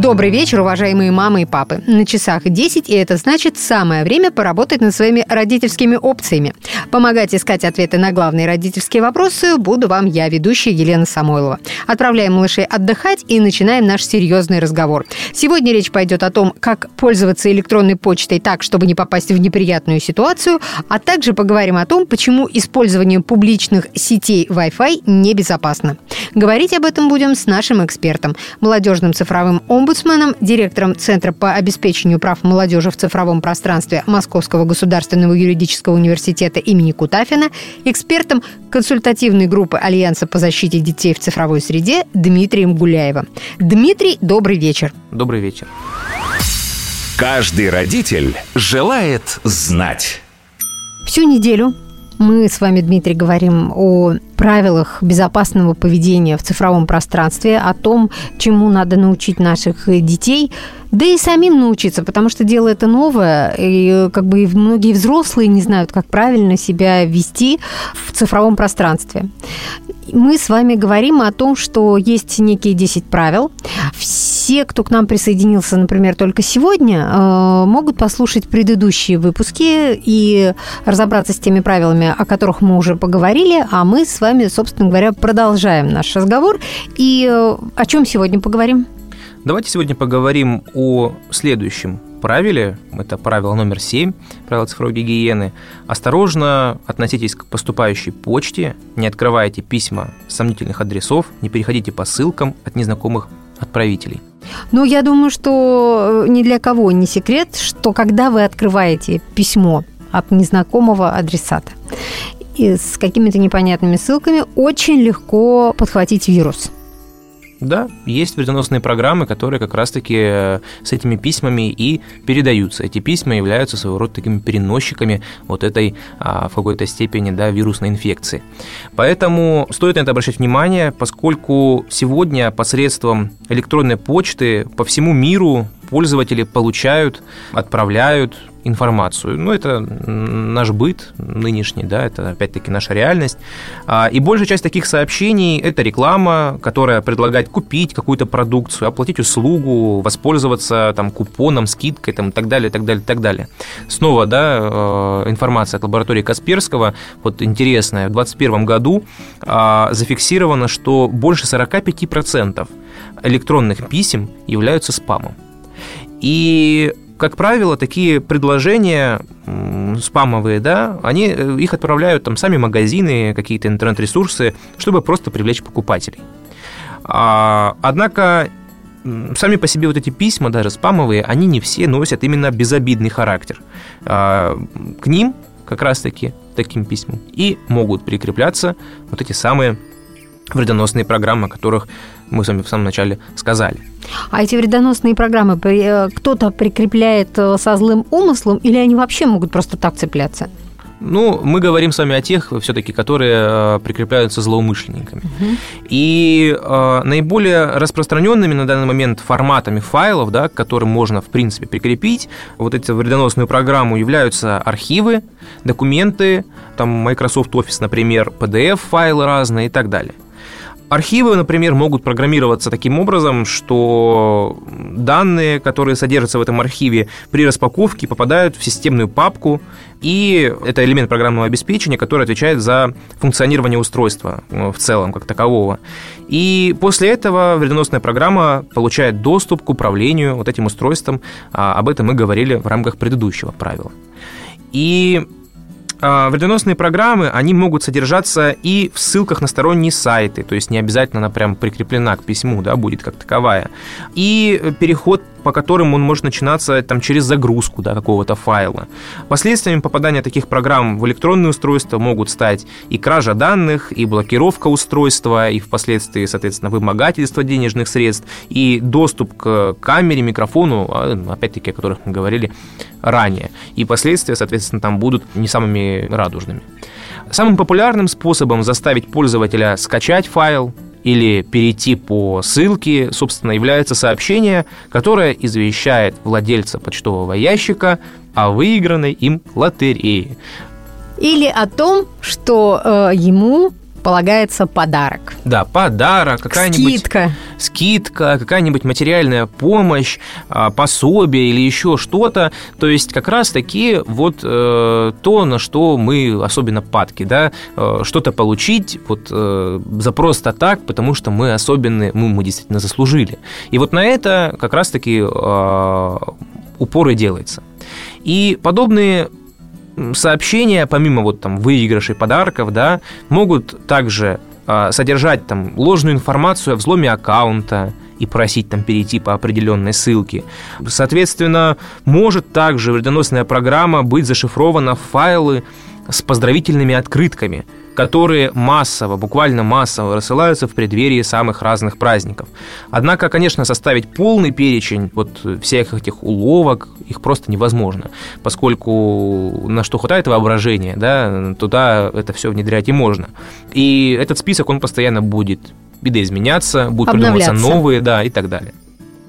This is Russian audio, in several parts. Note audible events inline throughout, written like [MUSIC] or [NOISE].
Добрый вечер, уважаемые мамы и папы. На часах 10, и это значит самое время поработать над своими родительскими опциями. Помогать искать ответы на главные родительские вопросы буду вам я, ведущая Елена Самойлова. Отправляем малышей отдыхать и начинаем наш серьезный разговор. Сегодня речь пойдет о том, как пользоваться электронной почтой так, чтобы не попасть в неприятную ситуацию, а также поговорим о том, почему использование публичных сетей Wi-Fi небезопасно. Говорить об этом будем с нашим экспертом, молодежным цифровым омбудсменом, директором Центра по обеспечению прав молодежи в цифровом пространстве Московского государственного юридического университета имени Кутафина, экспертом консультативной группы Альянса по защите детей в цифровой среде Дмитрием Гуляевым. Дмитрий, добрый вечер. Добрый вечер. Каждый родитель желает знать. Всю неделю мы с вами, Дмитрий, говорим о правилах безопасного поведения в цифровом пространстве, о том, чему надо научить наших детей, да и самим научиться, потому что дело это новое, и как бы многие взрослые не знают, как правильно себя вести в цифровом пространстве мы с вами говорим о том, что есть некие 10 правил. Все, кто к нам присоединился, например, только сегодня, э, могут послушать предыдущие выпуски и разобраться с теми правилами, о которых мы уже поговорили, а мы с вами, собственно говоря, продолжаем наш разговор. И э, о чем сегодня поговорим? Давайте сегодня поговорим о следующем правиле, это правило номер 7, правило цифровой гигиены, осторожно относитесь к поступающей почте, не открывайте письма сомнительных адресов, не переходите по ссылкам от незнакомых отправителей. Ну, я думаю, что э, ни для кого не секрет, что когда вы открываете письмо от незнакомого адресата и с какими-то непонятными ссылками, очень легко подхватить вирус – да, есть вредоносные программы, которые как раз-таки э, с этими письмами и передаются. Эти письма являются своего рода такими переносчиками вот этой а, в какой-то степени да, вирусной инфекции. Поэтому стоит на это обращать внимание, поскольку сегодня посредством электронной почты по всему миру пользователи получают, отправляют информацию. Ну, это наш быт нынешний, да, это опять-таки наша реальность. А, и большая часть таких сообщений – это реклама, которая предлагает купить какую-то продукцию, оплатить услугу, воспользоваться там купоном, скидкой там, и так далее, и так далее, и так далее. Снова, да, э, информация от лаборатории Касперского, вот интересная, в 2021 году а, зафиксировано, что больше 45% электронных писем являются спамом. И как правило, такие предложения спамовые, да, они э, их отправляют там сами магазины, какие-то интернет-ресурсы, чтобы просто привлечь покупателей. А, однако сами по себе вот эти письма, даже спамовые, они не все носят именно безобидный характер. А, к ним как раз-таки таким письмам и могут прикрепляться вот эти самые вредоносные программы, о которых мы с вами в самом начале сказали. А эти вредоносные программы э, кто-то прикрепляет э, со злым умыслом или они вообще могут просто так цепляться? Ну, мы говорим с вами о тех, все-таки, которые э, прикрепляются злоумышленниками. Угу. И э, наиболее распространенными на данный момент форматами файлов, да, к которым можно, в принципе, прикрепить вот эту вредоносную программу, являются архивы, документы, там Microsoft Office, например, PDF-файлы разные и так далее. Архивы, например, могут программироваться таким образом, что данные, которые содержатся в этом архиве, при распаковке попадают в системную папку, и это элемент программного обеспечения, который отвечает за функционирование устройства э, в целом, как такового. И после этого вредоносная программа получает доступ к управлению вот этим устройством. А об этом мы говорили в рамках предыдущего правила. И вредоносные программы, они могут содержаться и в ссылках на сторонние сайты, то есть не обязательно она прям прикреплена к письму, да, будет как таковая. И переход по которым он может начинаться там, через загрузку да, какого-то файла. Последствиями попадания таких программ в электронные устройства могут стать и кража данных, и блокировка устройства, и впоследствии, соответственно, вымогательство денежных средств, и доступ к камере, микрофону, а, опять-таки, о которых мы говорили ранее. И последствия, соответственно, там будут не самыми радужными. Самым популярным способом заставить пользователя скачать файл или перейти по ссылке, собственно, является сообщение, которое извещает владельца почтового ящика о выигранной им лотерее. Или о том, что э, ему полагается подарок. Да, подарок, какая-нибудь скидка, скидка какая-нибудь материальная помощь, а, пособие или еще что-то. То есть как раз таки вот э, то, на что мы особенно падки, да, э, что-то получить вот э, за просто так, потому что мы особенные, мы, мы действительно заслужили. И вот на это как раз таки э, упор и делается. И подобные сообщения, помимо вот там выигрышей подарков, да, могут также э, содержать там ложную информацию о взломе аккаунта и просить там перейти по определенной ссылке. Соответственно, может также вредоносная программа быть зашифрована в файлы с поздравительными открытками – которые массово, буквально массово рассылаются в преддверии самых разных праздников. Однако, конечно, составить полный перечень вот всех этих уловок, их просто невозможно, поскольку на что хватает воображения, да, туда это все внедрять и можно. И этот список, он постоянно будет видоизменяться, будут придумываться новые, да, и так далее.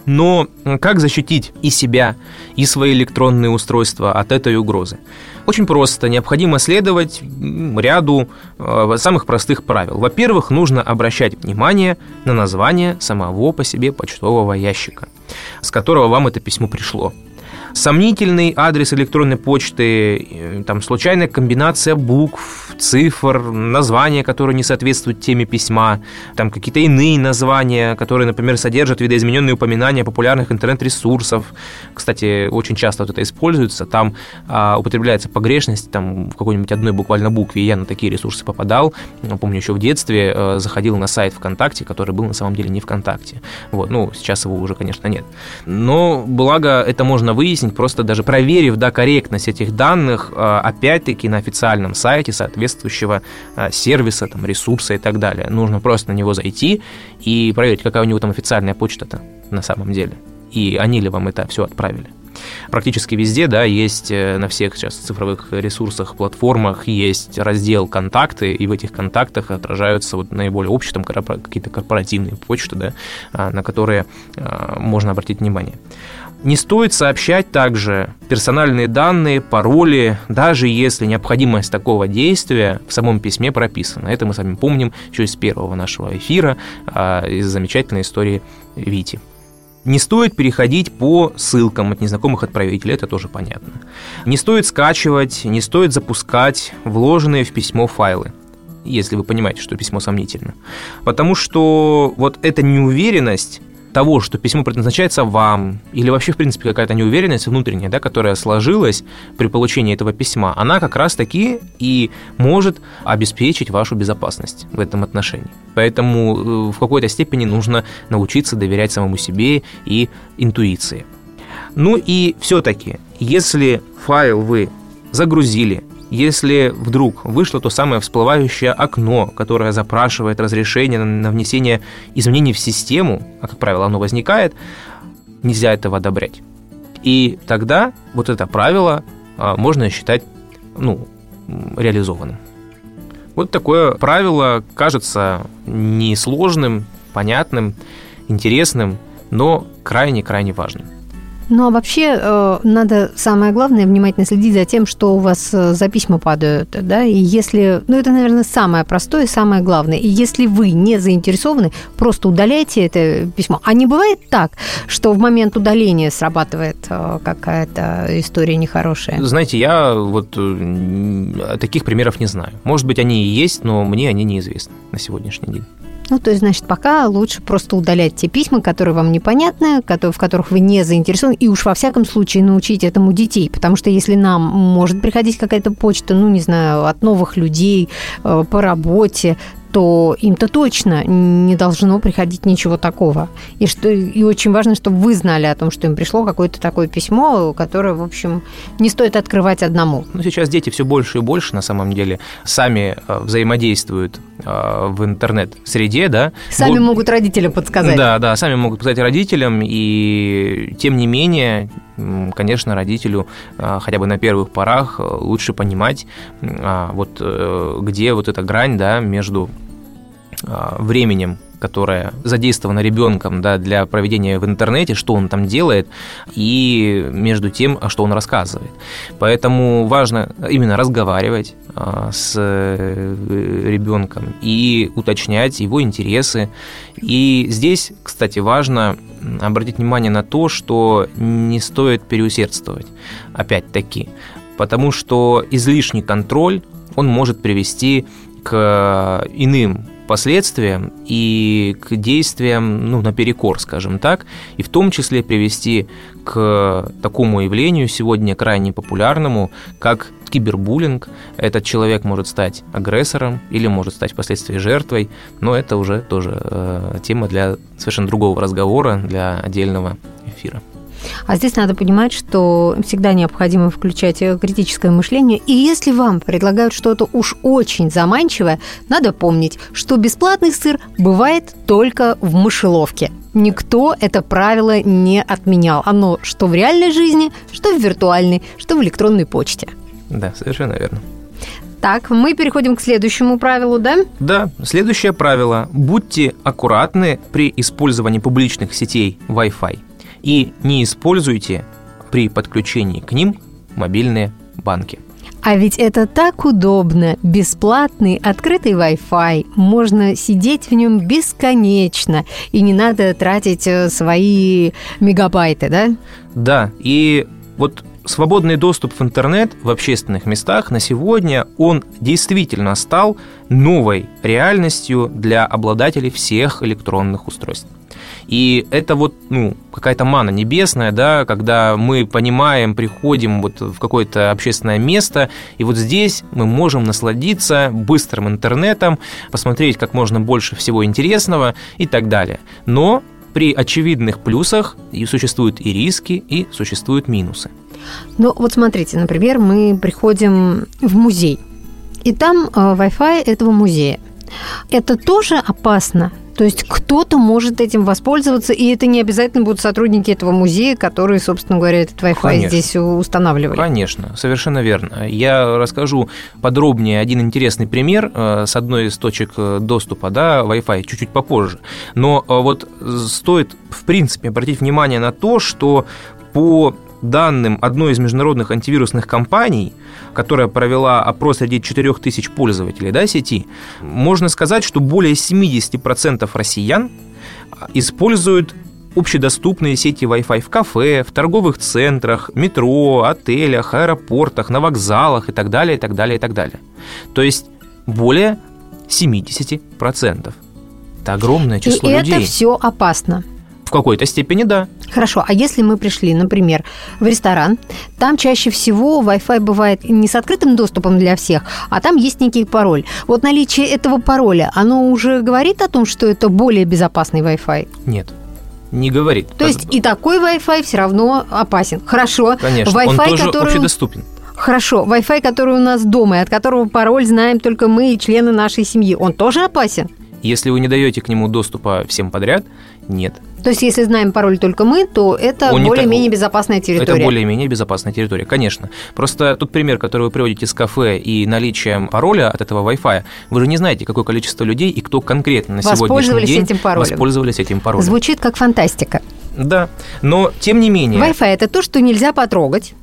Но как защитить и себя, и свои электронные устройства от этой угрозы? Очень просто. Необходимо следовать ряду э, самых простых правил. Во-первых, нужно обращать внимание на название самого по себе почтового ящика, с которого вам это письмо пришло сомнительный адрес электронной почты, э, там случайная комбинация букв, цифр, названия, которые не соответствуют теме письма, там какие-то иные названия, которые, например, содержат видоизмененные упоминания популярных интернет-ресурсов. Кстати, очень часто вот это используется, там а, употребляется погрешность, там в какой-нибудь одной буквально букве. Я на такие ресурсы попадал, помню, еще в детстве а, заходил на сайт ВКонтакте, который был на самом деле не ВКонтакте. Вот, ну, сейчас его уже, конечно, нет. Но, благо, это можно выяснить, выяснить, просто даже проверив да, корректность этих данных, а, опять-таки на официальном сайте соответствующего а, сервиса, там, ресурса и так далее. Нужно просто на него зайти и проверить, какая у него там официальная почта-то на самом деле. И они ли вам это все отправили. Практически везде, да, есть э, на всех сейчас цифровых ресурсах, платформах есть раздел «Контакты», и в этих контактах отражаются вот наиболее общие там какие-то корпоративные почты, да, а, на которые можно обратить внимание. Не стоит сообщать также персональные данные, пароли, даже если необходимость такого действия в самом письме прописана. Это мы с вами помним еще из первого нашего эфира, а, из замечательной истории Вити. Не стоит переходить по ссылкам от незнакомых отправителей, это тоже понятно. Не стоит скачивать, не стоит запускать вложенные в письмо файлы если вы понимаете, что письмо сомнительно. Потому что вот эта неуверенность того, что письмо предназначается вам, или вообще, в принципе, какая-то неуверенность внутренняя, да, которая сложилась при получении этого письма, она как раз-таки и может обеспечить вашу безопасность в этом отношении. Поэтому э, в какой-то степени нужно научиться доверять самому себе и интуиции. Ну и все-таки, если файл вы загрузили, если вдруг вышло то самое всплывающее окно, которое запрашивает разрешение на внесение изменений в систему, а, как правило, оно возникает, нельзя этого одобрять. И тогда вот это правило а, можно считать ну, реализованным. Вот такое правило кажется несложным, понятным, интересным, но крайне-крайне важным. Ну а вообще э, надо самое главное внимательно следить за тем, что у вас э, за письма падают, да, и если, ну это, наверное, самое простое, самое главное. И если вы не заинтересованы, просто удаляйте это письмо. А не бывает так, что в момент удаления срабатывает э, какая-то история нехорошая? Знаете, я вот таких примеров не знаю. Может быть, они и есть, но мне они неизвестны на сегодняшний день. Ну, то есть, значит, пока лучше просто удалять те письма, которые вам непонятны, в которых вы не заинтересованы, и уж во всяком случае научить этому детей, потому что если нам может приходить какая-то почта, ну, не знаю, от новых людей э, по работе, то им-то точно не должно приходить ничего такого. И, что, и очень важно, чтобы вы знали о том, что им пришло какое-то такое письмо, которое, в общем, не стоит открывать одному. Ну, сейчас дети все больше и больше, на самом деле, сами э, взаимодействуют э, в интернет-среде, да. Сами вот, могут родителям подсказать. Да, да, сами могут подсказать родителям, и тем не менее, конечно, родителю э, хотя бы на первых порах лучше понимать, вот где вот эта грань, да, между а, временем которое задействовано ребенком да, для проведения в интернете, что он там делает, и между тем, что он рассказывает. Поэтому важно именно разговаривать а, с э, ребенком и уточнять его интересы. И здесь, кстати, важно обратить внимание на то, что не стоит переусердствовать, опять-таки, потому что излишний контроль, он может привести к иным последствиям и к действиям ну, наперекор, скажем так, и в том числе привести к такому явлению сегодня крайне популярному, как кибербуллинг. Этот человек может стать агрессором или может стать впоследствии жертвой, но это уже тоже э, тема для совершенно другого разговора, для отдельного эфира. А здесь надо понимать, что всегда необходимо включать э, критическое мышление. И если вам предлагают что-то уж очень заманчивое, надо помнить, что бесплатный сыр бывает только в мышеловке. Никто это правило не отменял. Оно что в реальной жизни, что в виртуальной, что в электронной почте. Да, совершенно верно. Так, мы переходим к следующему правилу, да? Да, следующее правило. Будьте аккуратны при использовании публичных сетей Wi-Fi и не используйте при подключении к ним мобильные банки. А ведь это так удобно. Бесплатный открытый Wi-Fi. Можно сидеть в нем бесконечно. И не надо тратить э, свои мегабайты, да? Да, и вот свободный доступ в интернет в общественных местах на сегодня, он действительно стал новой реальностью для обладателей всех электронных устройств. И это вот, ну, какая-то мана небесная, да, когда мы понимаем, приходим вот в какое-то общественное место, и вот здесь мы можем насладиться быстрым интернетом, посмотреть как можно больше всего интересного и так далее. Но при очевидных плюсах и существуют и риски, и существуют минусы. Ну, вот смотрите, например, мы приходим в музей, и там э, Wi-Fi этого музея. Это тоже опасно то есть кто-то может этим воспользоваться, и это не обязательно будут сотрудники этого музея, которые, собственно говоря, этот Wi-Fi Конечно. здесь устанавливали. Конечно, совершенно верно. Я расскажу подробнее один интересный пример э, с одной из точек э, доступа, да, Wi-Fi, чуть-чуть попозже. Но э, вот стоит, в принципе, обратить внимание на то, что по данным одной из международных антивирусных компаний, которая провела опрос среди 4000 пользователей да, сети, можно сказать, что более 70% россиян используют общедоступные сети Wi-Fi в кафе, в торговых центрах, метро, отелях, аэропортах, на вокзалах и так далее, и так далее, и так далее. То есть более 70%. Это огромное число и людей. это все опасно. В какой-то степени да. Хорошо, а если мы пришли, например, в ресторан, там чаще всего Wi-Fi бывает не с открытым доступом для всех, а там есть некий пароль. Вот наличие этого пароля, оно уже говорит о том, что это более безопасный Wi-Fi? Нет не говорит. То есть и такой Wi-Fi все равно опасен. Хорошо. Конечно, Wi-Fi, он тоже который... общедоступен. Хорошо, Wi-Fi, который у нас дома, и от которого пароль знаем только мы и члены нашей семьи, он тоже опасен? Если вы не даете к нему доступа всем подряд, нет. То есть, если знаем пароль только мы, то это более-менее безопасная территория. Это более-менее безопасная территория, конечно. Просто тот пример, который вы приводите с кафе и наличием пароля от этого Wi-Fi, вы же не знаете, какое количество людей и кто конкретно на сегодняшний день этим паролем. воспользовались этим паролем. Звучит как фантастика. Да, но тем не менее... Wi-Fi – это то, что нельзя потрогать.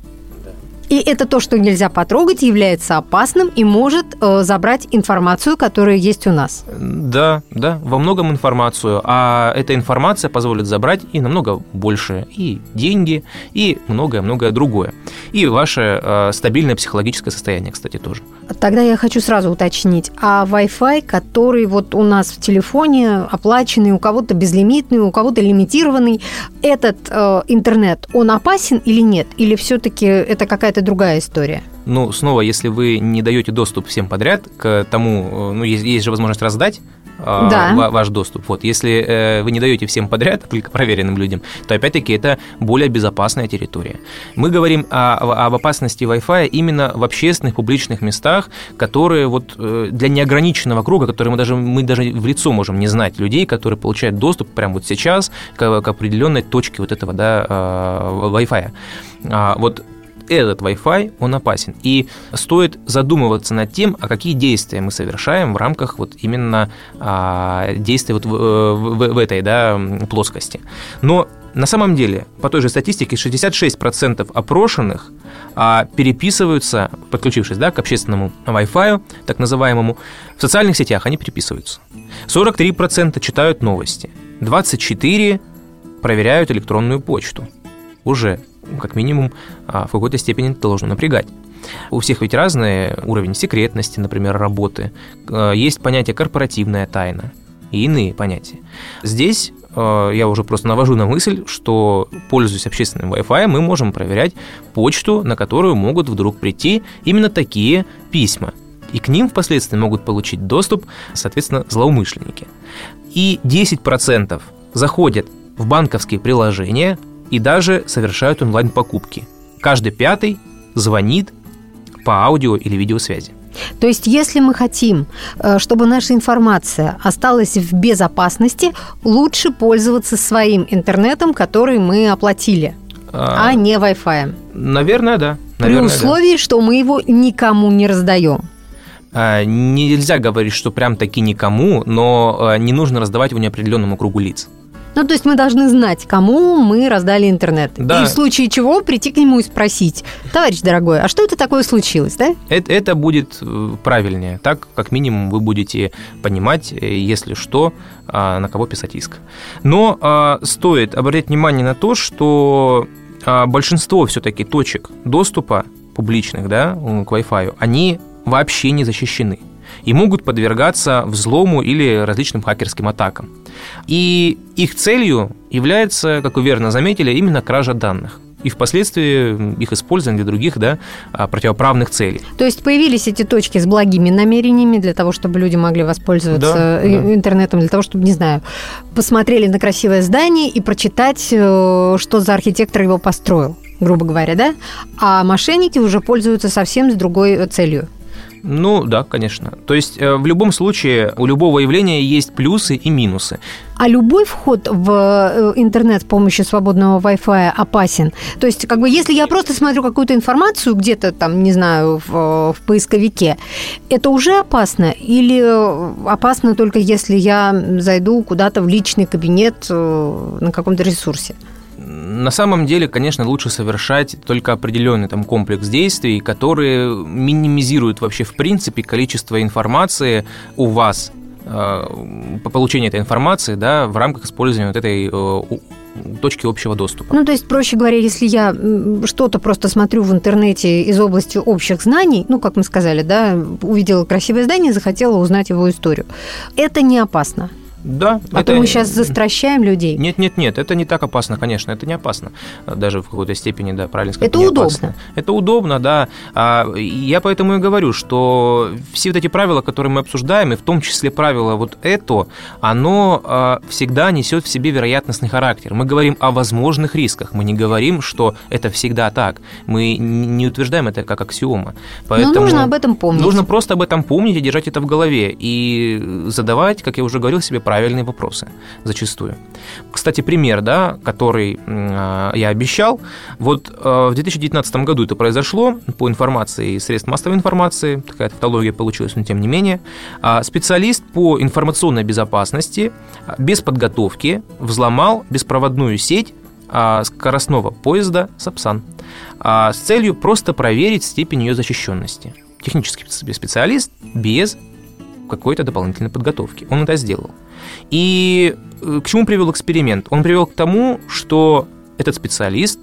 И это то, что нельзя потрогать, является опасным и может э, забрать информацию, которая есть у нас. Да, да, во многом информацию. А эта информация позволит забрать и намного больше. И деньги, и многое-многое другое. И ваше э, стабильное психологическое состояние, кстати, тоже. Тогда я хочу сразу уточнить. А Wi-Fi, который вот у нас в телефоне оплаченный, у кого-то безлимитный, у кого-то лимитированный, этот э, интернет, он опасен или нет? Или все-таки это какая-то это другая история. Ну, снова, если вы не даете доступ всем подряд к тому, э, ну, есть, есть же возможность раздать а, да. ваш доступ. Вот, если э, вы не даете всем подряд, [LAUGHS] только проверенным людям, то опять-таки это более безопасная территория. Мы говорим о, об опасности Wi-Fi именно в общественных публичных местах, которые вот э, для неограниченного круга, которые мы даже мы даже в лицо можем не знать людей, которые получают доступ прямо вот сейчас к, к определенной точке вот этого да, Wi-Fi. А, этот Wi-Fi, он опасен. И стоит задумываться над тем, а какие действия мы совершаем в рамках вот именно а, действия вот в, в, в этой да, плоскости. Но на самом деле, по той же статистике, 66% опрошенных а, переписываются, подключившись да, к общественному Wi-Fi, так называемому, в социальных сетях они переписываются. 43% читают новости, 24% проверяют электронную почту. Уже, как минимум, а, в какой-то степени это должно напрягать. У всех ведь разный уровень секретности, например, работы. А, есть понятие корпоративная тайна и иные понятия. Здесь э, я уже просто навожу на мысль, что, пользуясь общественным Wi-Fi, мы можем проверять почту, на которую могут вдруг прийти именно такие письма. И к ним впоследствии могут получить доступ, соответственно, злоумышленники. И 10% заходят в банковские приложения и даже совершают онлайн-покупки. Каждый пятый звонит по аудио или видеосвязи. То есть, если мы хотим, э, чтобы наша информация осталась в безопасности, лучше пользоваться своим интернетом, который мы оплатили, а, а не Wi-Fi. Наверное, да. Наверное, При условии, да. что мы его никому не раздаем. А, нельзя говорить, что прям таки никому, но э, не нужно раздавать его неопределенному кругу лиц. Ну, то есть мы должны знать, кому мы раздали интернет. Да. И в случае чего прийти к нему и спросить, товарищ дорогой, а что это такое случилось, да? Это, это будет э, правильнее. Так, как минимум, вы будете понимать, э, если что, а, на кого писать иск. Но а, стоит обратить внимание на то, что а, большинство все-таки точек доступа публичных да, к Wi-Fi, они вообще не защищены и могут подвергаться взлому или различным хакерским атакам. И их целью является, как вы верно заметили, именно кража данных и впоследствии их использование для других да, а, противоправных целей. То есть появились эти точки с благими намерениями для того, чтобы люди могли воспользоваться да, интернетом, для того, чтобы, не знаю, посмотрели на красивое здание и прочитать, э, что за архитектор его построил грубо говоря, да? А мошенники уже пользуются совсем с другой целью. Ну да, конечно. То есть э, в любом случае у любого явления есть плюсы и минусы. А любой вход в э, интернет с помощью свободного Wi-Fi опасен? То есть, как бы, если я просто смотрю какую-то информацию где-то там, не знаю, в, в поисковике, это уже опасно? Или опасно только если я зайду куда-то в личный кабинет э, на каком-то ресурсе? На самом деле, конечно, лучше совершать только определенный там комплекс действий, которые минимизируют вообще в принципе количество информации у вас э, по получению этой информации да, в рамках использования вот этой э, точки общего доступа. Ну, то есть, проще говоря, если я что-то просто смотрю в интернете из области общих знаний, ну, как мы сказали, да, увидела красивое здание, захотела узнать его историю, это не опасно. Да. А это... то мы сейчас застращаем людей. Нет, нет, нет, это не так опасно, конечно, это не опасно. Даже в какой-то степени, да, правильно сказать. Это удобно. Опасно. Это удобно, да. А я поэтому и говорю, что все вот эти правила, которые мы обсуждаем, и в том числе правило вот это, оно а, всегда несет в себе вероятностный характер. Мы говорим о возможных рисках, мы не говорим, что это всегда так. Мы не утверждаем это как аксиома. Поэтому Но нужно об этом помнить. Нужно просто об этом помнить и держать это в голове. И задавать, как я уже говорил себе, правильные вопросы зачастую. Кстати, пример, да, который э, я обещал. Вот э, в 2019 году это произошло по информации средств массовой информации, такая тавтология получилась, но тем не менее. А специалист по информационной безопасности а, без подготовки взломал беспроводную сеть а, скоростного поезда «Сапсан» с целью просто проверить степень ее защищенности. Технический специалист без какой-то дополнительной подготовки. Он это сделал. И э, к чему привел эксперимент? Он привел к тому, что этот специалист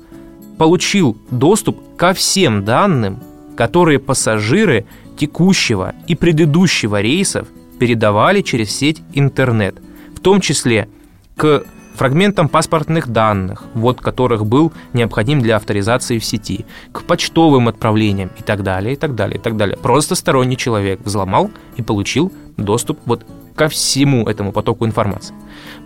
получил доступ ко всем данным, которые пассажиры текущего и предыдущего рейсов передавали через сеть интернет, в том числе к фрагментам паспортных данных, вот которых был необходим для авторизации в сети, к почтовым отправлениям и так далее, и так далее, и так далее. Просто сторонний человек взломал и получил доступ вот ко всему этому потоку информации.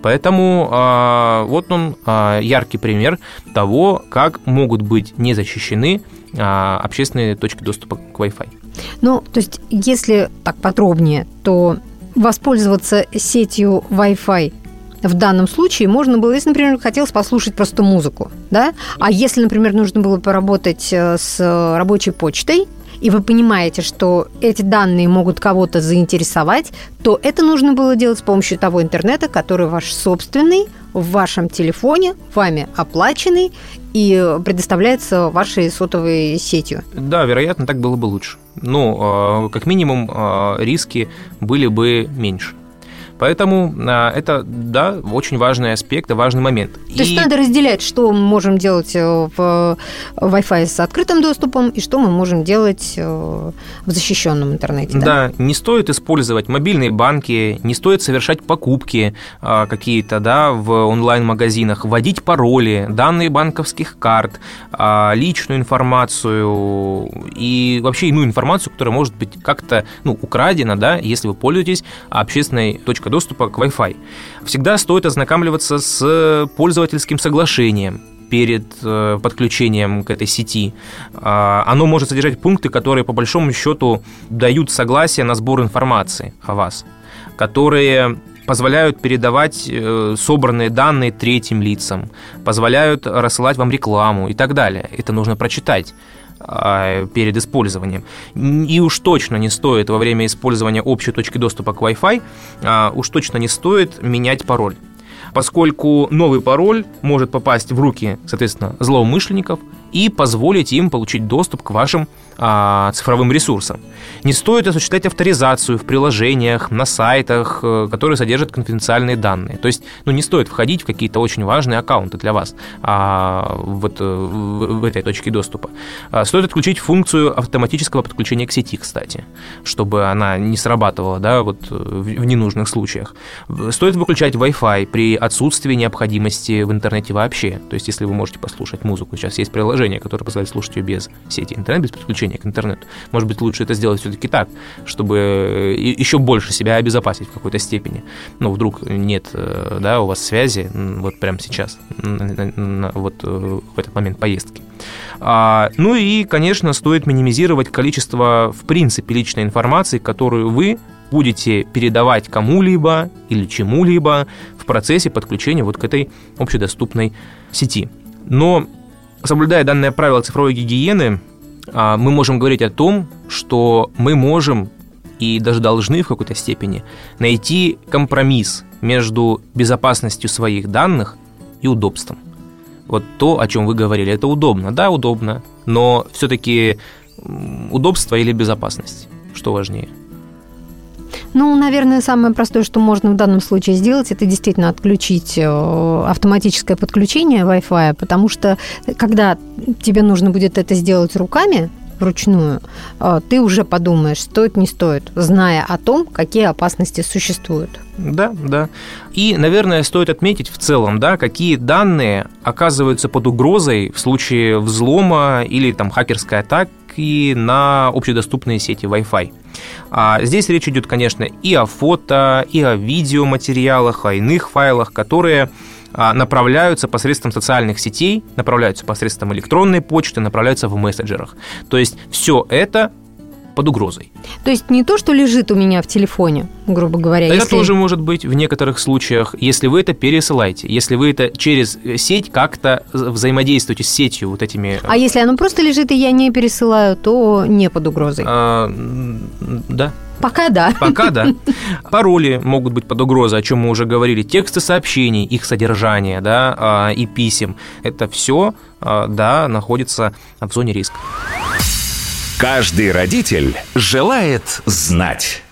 Поэтому э, вот он э, яркий пример того, как могут быть не защищены э, общественные точки доступа к Wi-Fi. Ну, то есть, если так подробнее, то воспользоваться сетью Wi-Fi в данном случае можно было, если, например, хотелось послушать просто музыку, да, а если, например, нужно было поработать э, с рабочей почтой, и вы понимаете, что эти данные могут кого-то заинтересовать, то это нужно было делать с помощью того интернета, который ваш собственный, в вашем телефоне, вами оплаченный и предоставляется вашей сотовой сетью. Да, вероятно, так было бы лучше. Ну, как минимум, риски были бы меньше. Поэтому а, это, да, очень важный аспект важный момент. То и... есть надо разделять, что мы можем делать э, в Wi-Fi с открытым доступом и что мы можем делать э, в защищенном интернете. Да? да, не стоит использовать мобильные банки, не стоит совершать покупки а, какие-то, да, в онлайн-магазинах, вводить пароли, данные банковских карт, а, личную информацию и вообще иную информацию, которая может быть как-то, ну, украдена, да, если вы пользуетесь общественной точкой доступа к Wi-Fi. Всегда стоит ознакомливаться с пользовательским соглашением перед э, подключением к этой сети. А, оно может содержать пункты, которые по большому счету дают согласие на сбор информации о вас, которые позволяют передавать э, собранные данные третьим лицам, позволяют рассылать вам рекламу и так далее. Это нужно прочитать. А, перед использованием. И уж точно не стоит во время использования общей точки доступа к Wi-Fi, а, уж точно не стоит менять пароль. Поскольку новый пароль может попасть в руки, соответственно, злоумышленников и позволить им получить доступ к вашим а, цифровым ресурсам. Не стоит осуществлять авторизацию в приложениях, на сайтах, э, которые содержат конфиденциальные данные. То есть, ну, не стоит входить в какие-то очень важные аккаунты для вас а, вот, в, в этой точке доступа. А, стоит отключить функцию автоматического подключения к сети, кстати, чтобы она не срабатывала, да, вот в, в ненужных случаях. Стоит выключать Wi-Fi при отсутствии необходимости в интернете вообще. То есть, если вы можете послушать музыку, сейчас есть приложение, которое позволяет слушать ее без сети интернет, без подключения подключения к интернету. Может быть, лучше это сделать все-таки так, чтобы э, еще больше себя обезопасить в какой-то степени. Ну, вдруг нет, э, да, у вас связи вот прямо сейчас, вот э, в этот момент поездки. А, ну и, конечно, стоит минимизировать количество, в принципе, личной информации, которую вы будете передавать кому-либо или чему-либо в процессе подключения вот к этой общедоступной сети. Но соблюдая данное правило цифровой гигиены, мы можем говорить о том, что мы можем и даже должны в какой-то степени найти компромисс между безопасностью своих данных и удобством. Вот то, о чем вы говорили, это удобно. Да, удобно, но все-таки удобство или безопасность? Что важнее? Ну, наверное, самое простое, что можно в данном случае сделать, это действительно отключить э, автоматическое подключение Wi-Fi, потому что когда тебе нужно будет это сделать руками, вручную, э, ты уже подумаешь, стоит, не стоит, зная о том, какие опасности существуют. Да, да. И, наверное, стоит отметить в целом, да, какие данные оказываются под угрозой в случае взлома или там хакерской атаки на общедоступные сети Wi-Fi. А здесь речь идет, конечно, и о фото, и о видеоматериалах, о иных файлах, которые а, направляются посредством социальных сетей, направляются посредством электронной почты, направляются в мессенджерах. То есть все это под угрозой. То есть не то, что лежит у меня в телефоне, грубо говоря. Это если... тоже может быть в некоторых случаях, если вы это пересылаете, если вы это через сеть как-то взаимодействуете с сетью вот этими... А если оно просто лежит и я не пересылаю, то не под угрозой? А, да. Пока да. Пока да. [LAUGHS] Пароли могут быть под угрозой, о чем мы уже говорили. Тексты сообщений, их содержание, да, а, и писем. Это все, а, да, находится в зоне риска. Каждый родитель желает знать.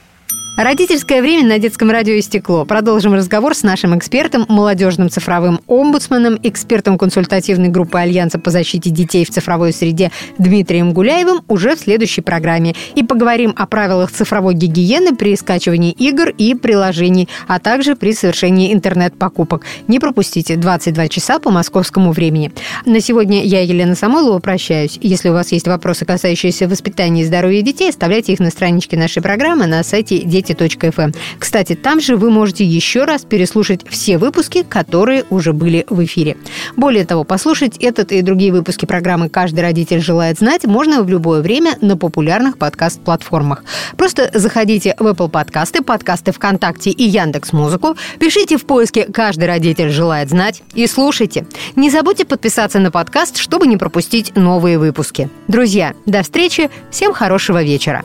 Родительское время на детском радио истекло. Продолжим разговор с нашим экспертом, молодежным цифровым омбудсменом, экспертом консультативной группы Альянса по защите детей в цифровой среде Дмитрием Гуляевым уже в следующей программе. И поговорим о правилах цифровой гигиены при скачивании игр и приложений, а также при совершении интернет-покупок. Не пропустите 22 часа по московскому времени. На сегодня я, Елена Самойлова, прощаюсь. Если у вас есть вопросы, касающиеся воспитания и здоровья детей, оставляйте их на страничке нашей программы на сайте Дети Вести.фм. Кстати, там же вы можете еще раз переслушать все выпуски, которые уже были в эфире. Более того, послушать этот и другие выпуски программы «Каждый родитель желает знать» можно в любое время на популярных подкаст-платформах. Просто заходите в Apple подкасты, подкасты ВКонтакте и Яндекс Музыку, пишите в поиске «Каждый родитель желает знать» и слушайте. Не забудьте подписаться на подкаст, чтобы не пропустить новые выпуски. Друзья, до встречи, всем хорошего вечера.